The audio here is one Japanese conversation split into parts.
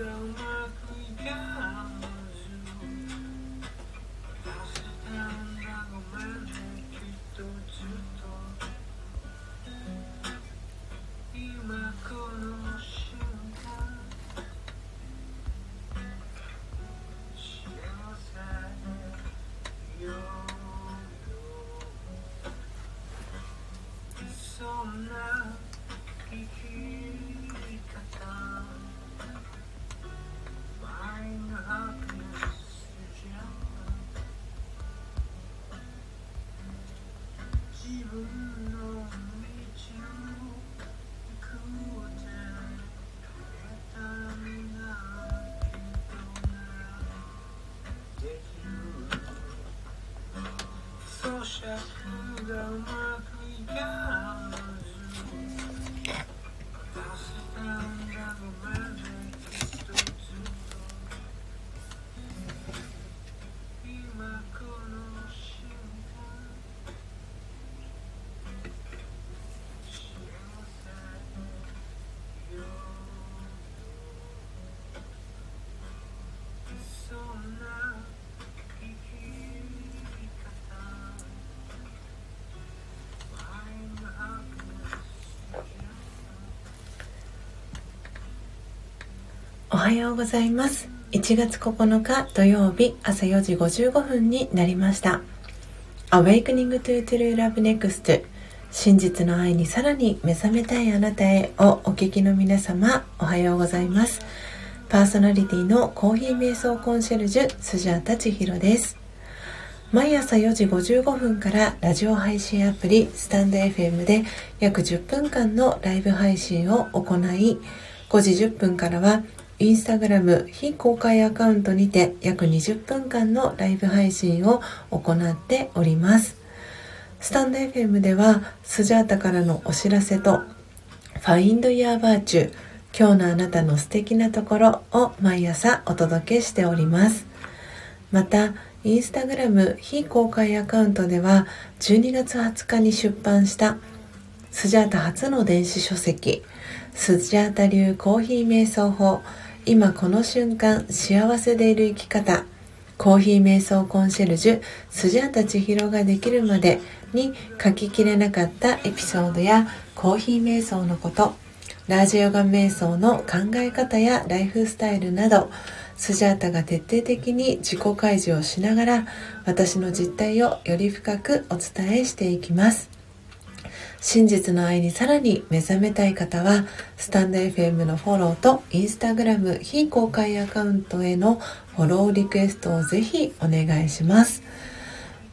ground. おはようございます。1月9日土曜日朝4時55分になりました。Awakening to True Love Next 真実の愛にさらに目覚めたいあなたへをお聞きの皆様おはようございます。パーソナリティのコーヒー瞑想コンシェルジュスジャータ千尋です。毎朝4時55分からラジオ配信アプリスタンド FM で約10分間のライブ配信を行い5時10分からはインスタグラム非公開アカウントにて約20分間のライブ配信を行っております。スタンド FM ではスジャータからのお知らせと Find Your Virtue 今日のあなたの素敵なところを毎朝お届けしております。また、インスタグラム非公開アカウントでは12月20日に出版したスジャータ初の電子書籍スジャータ流コーヒー瞑想法今この瞬間幸せでいる生き方コーヒー瞑想コンシェルジュスジャータ千尋ができるまでに書ききれなかったエピソードやコーヒー瞑想のことラージヨガ瞑想の考え方やライフスタイルなどスジャータが徹底的に自己開示をしながら私の実態をより深くお伝えしていきます。真実の愛にさらに目覚めたい方は、スタンド FM のフォローとインスタグラム非公開アカウントへのフォローリクエストをぜひお願いします。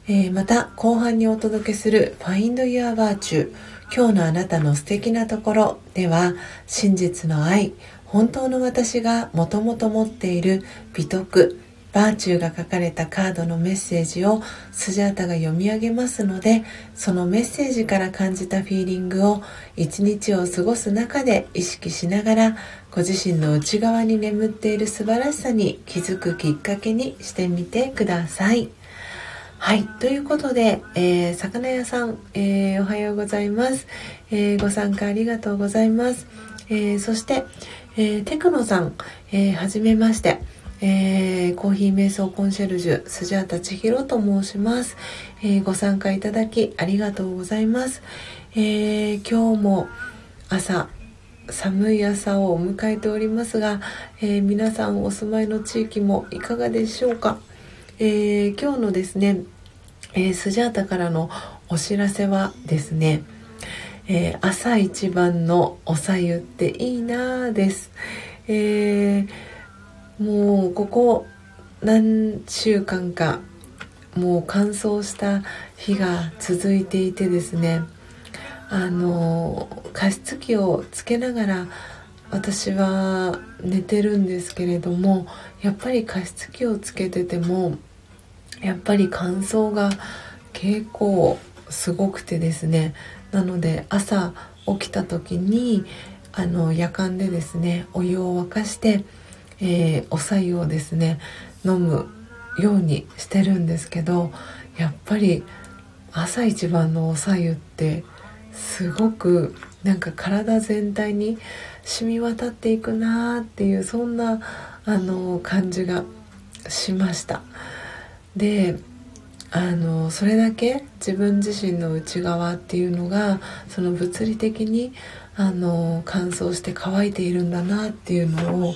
えー、また、後半にお届けする Find Your Virtue 今日のあなたの素敵なところでは、真実の愛、本当の私がもともと持っている美徳、バーチューが書かれたカードのメッセージをスジャータが読み上げますのでそのメッセージから感じたフィーリングを一日を過ごす中で意識しながらご自身の内側に眠っている素晴らしさに気づくきっかけにしてみてください。はい。ということで、えー、魚屋さん、えー、おはようございます、えー、ご参加ありがとうございます。えそして、えテクノさん、えはじめまして。えー、コーヒー瞑想コンシェルジュスジャータ千尋と申します、えー、ご参加いただきありがとうございます、えー、今日も朝寒い朝を迎えておりますが、え皆さんお住まいの地域もいかがでしょうか、え今日のですね、えスジャータからのお知らせはですね、え朝一番のおさゆっていいなです、えーもうここ何週間かもう乾燥した日が続いていてですねあの加湿器をつけながら私は寝てるんですけれどもやっぱり加湿器をつけててもやっぱり乾燥が結構すごくてですねなので朝起きた時にあの夜間でですねお湯を沸かしてえー、お白湯をですね飲むようにしてるんですけどやっぱり朝一番のお白湯ってすごくなんか体全体に染み渡っていくなーっていうそんなあの感じがしました。であのそれだけ自分自身の内側っていうのがその物理的にあの乾燥して乾いているんだなっていうのを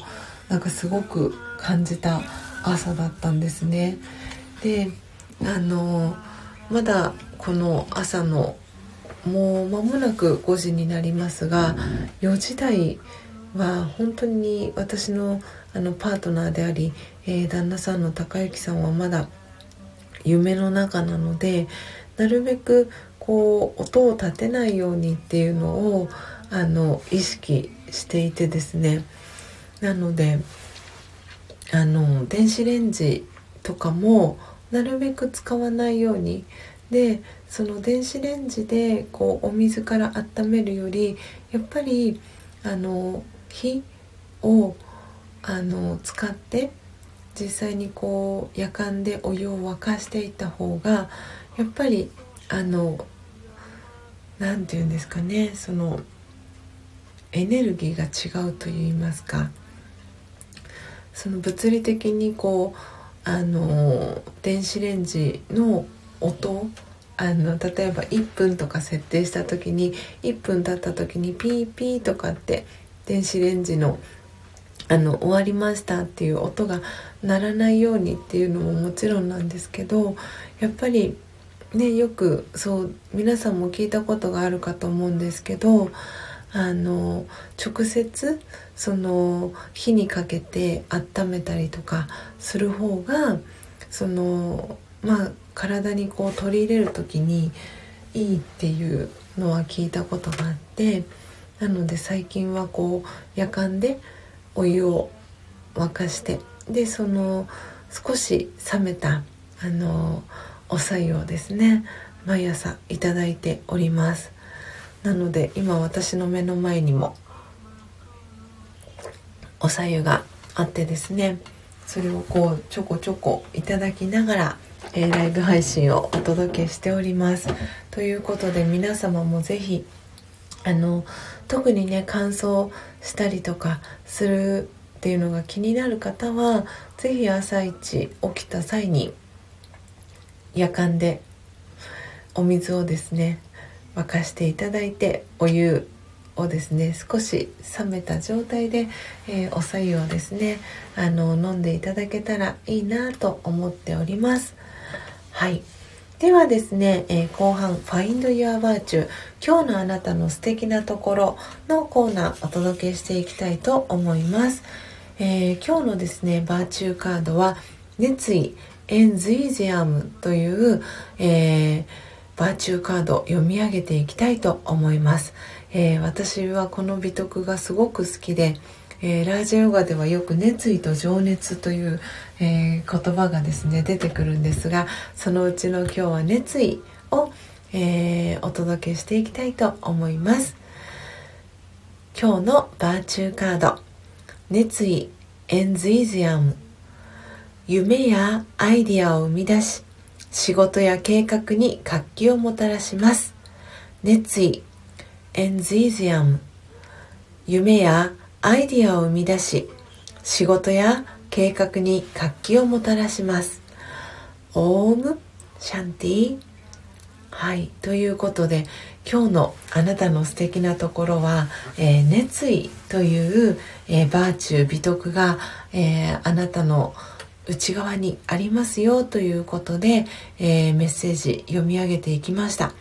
なんかすごく感じた朝だったんですね。であのまだこの朝のもう間もなく5時になりますが4時台は本当に私のあのパートナーであり、えー、旦那さんの高之さんはまだ夢の中なのでなるべくこう音を立てないようにっていうのをあの意識していてですね。なのであの電子レンジとかもなるべく使わないように。でその電子レンジでこうお水から温めるよりやっぱりあの火をあの使って実際にこう夜間でお湯を沸かしていった方がやっぱりあの何て言うんですかねそのエネルギーが違うといいますか。その物理的にこうあの電子レンジの音あの例えば1分とか設定した時に1分経った時にピーピーとかって電子レンジのあの終わりましたっていう音が鳴らないようにっていうのももちろんなんですけどやっぱりねよくそう皆さんも聞いたことがあるかと思うんですけどあの直接その火にかけて温めたりとかする方がそのまあ体にこう取り入れる時にいいっていうのは聞いたことがあってなので最近はこう夜間でお湯を沸かしてでその少し冷めたあのお白湯をですね毎朝いただいております。なので今私の目の前にもお白湯があってですねそれをこうちょこちょこいただきながら、えー、ライブ配信をお届けしております。ということで皆様も是非あの特にね乾燥したりとかするっていうのが気になる方は是非朝一起きた際に夜間でお水をですね沸かしていただいてお湯をですね少し冷めた状態で、えー、お白湯をですねあの飲んでいただけたらいいなと思っております。はい。ではですね、えー、後半 Find Your Virtue 今日のあなたの素敵なところのコーナーお届けしていきたいと思います、えー、今日のですねバーチューカードは熱意エンズイジアムという、えー、バーチューカード読み上げていきたいと思います、えー、私はこの美徳がすごく好きでえー、ラージヨガではよく熱意と情熱という、えー、言葉がですね出てくるんですがそのうちの今日は熱意を、えー、お届けしていきたいと思います。今日のバーチューカード。熱意エンズイズアム。夢やアイディアを生み出し仕事や計画に活気をもたらします。熱意エンズイズアム夢やアイディアを生み出し仕事や計画に活気をもたらします。オームシャンティはいということで今日のあなたの素敵なところは、えー、熱意という、えー、バーチュー美徳が、えー、あなたの内側にありますよということで、えメッセージ読み上げていきました、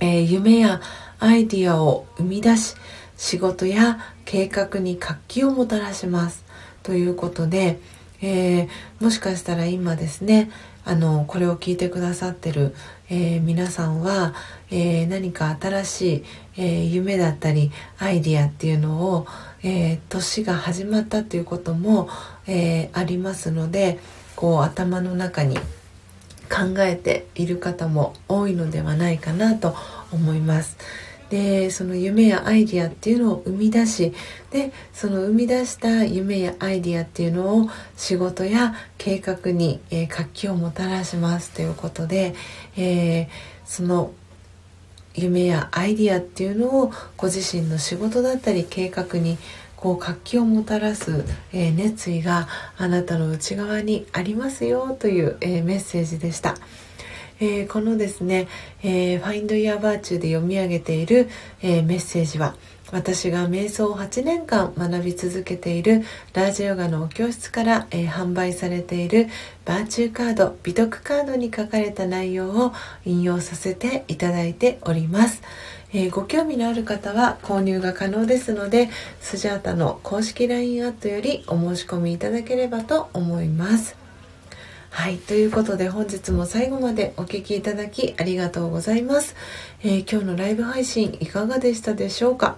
え夢やアイディアを生み出し仕事や計画に活気をもたらします。ということで、えー、もしかしたら今ですねあのこれを聞いてくださってる、え、皆さんは、え、何か新しい、え夢だったりアイディアっていうのを、え年が始まったっていうことも、えありますのでこう頭の中に考えている方も多いのではないかなと思います。でその夢やアイディアっていうのを生み出しでその生み出した夢やアイディアっていうのを仕事や計画に、えー、活気をもたらしますということで、えー、その夢やアイディアっていうのをご自身の仕事だったり計画にこう活気をもたらす、えー、熱意があなたの内側にありますよという、えメッセージでした。えー、このですね、えー、Find Your Virtue で読み上げている、えー、メッセージは私が瞑想を8年間学び続けているラージヨガのお教室から、えー、販売されているバーチューカード美徳カードに書かれた内容を引用させていただいております。えー、ご興味のある方は購入が可能ですのでスジャータの公式 LINE アットよりお申し込みいただければと思います。はい、ということで本日も最後までお聴きいただきありがとうございます、えー、今日のライブ配信いかがでしたでしょうか、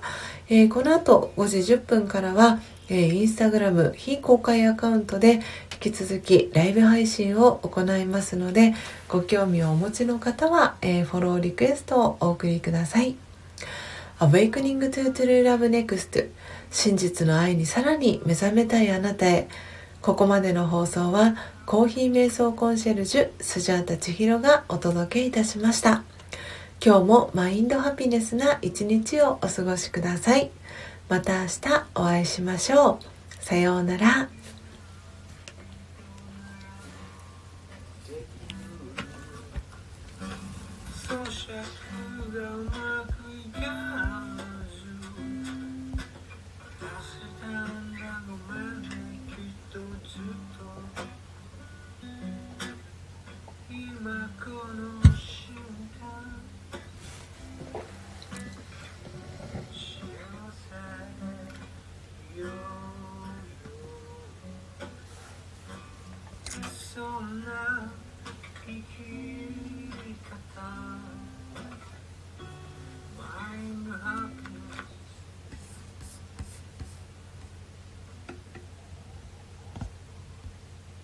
えー、この後5時10分からは、えー、インスタグラム非公開アカウントで引き続きライブ配信を行いますのでご興味をお持ちの方は、えー、フォローリクエストをお送りください。Awakening to True Love Next 真実の愛にさらに目覚めたいあなたへ。ここまでの放送はコーヒー瞑想コンシェルジュスジャータ千尋がお届けいたしました。今日もマインドハピネスな一日をお過ごしください。また明日お会いしましょう。さようなら。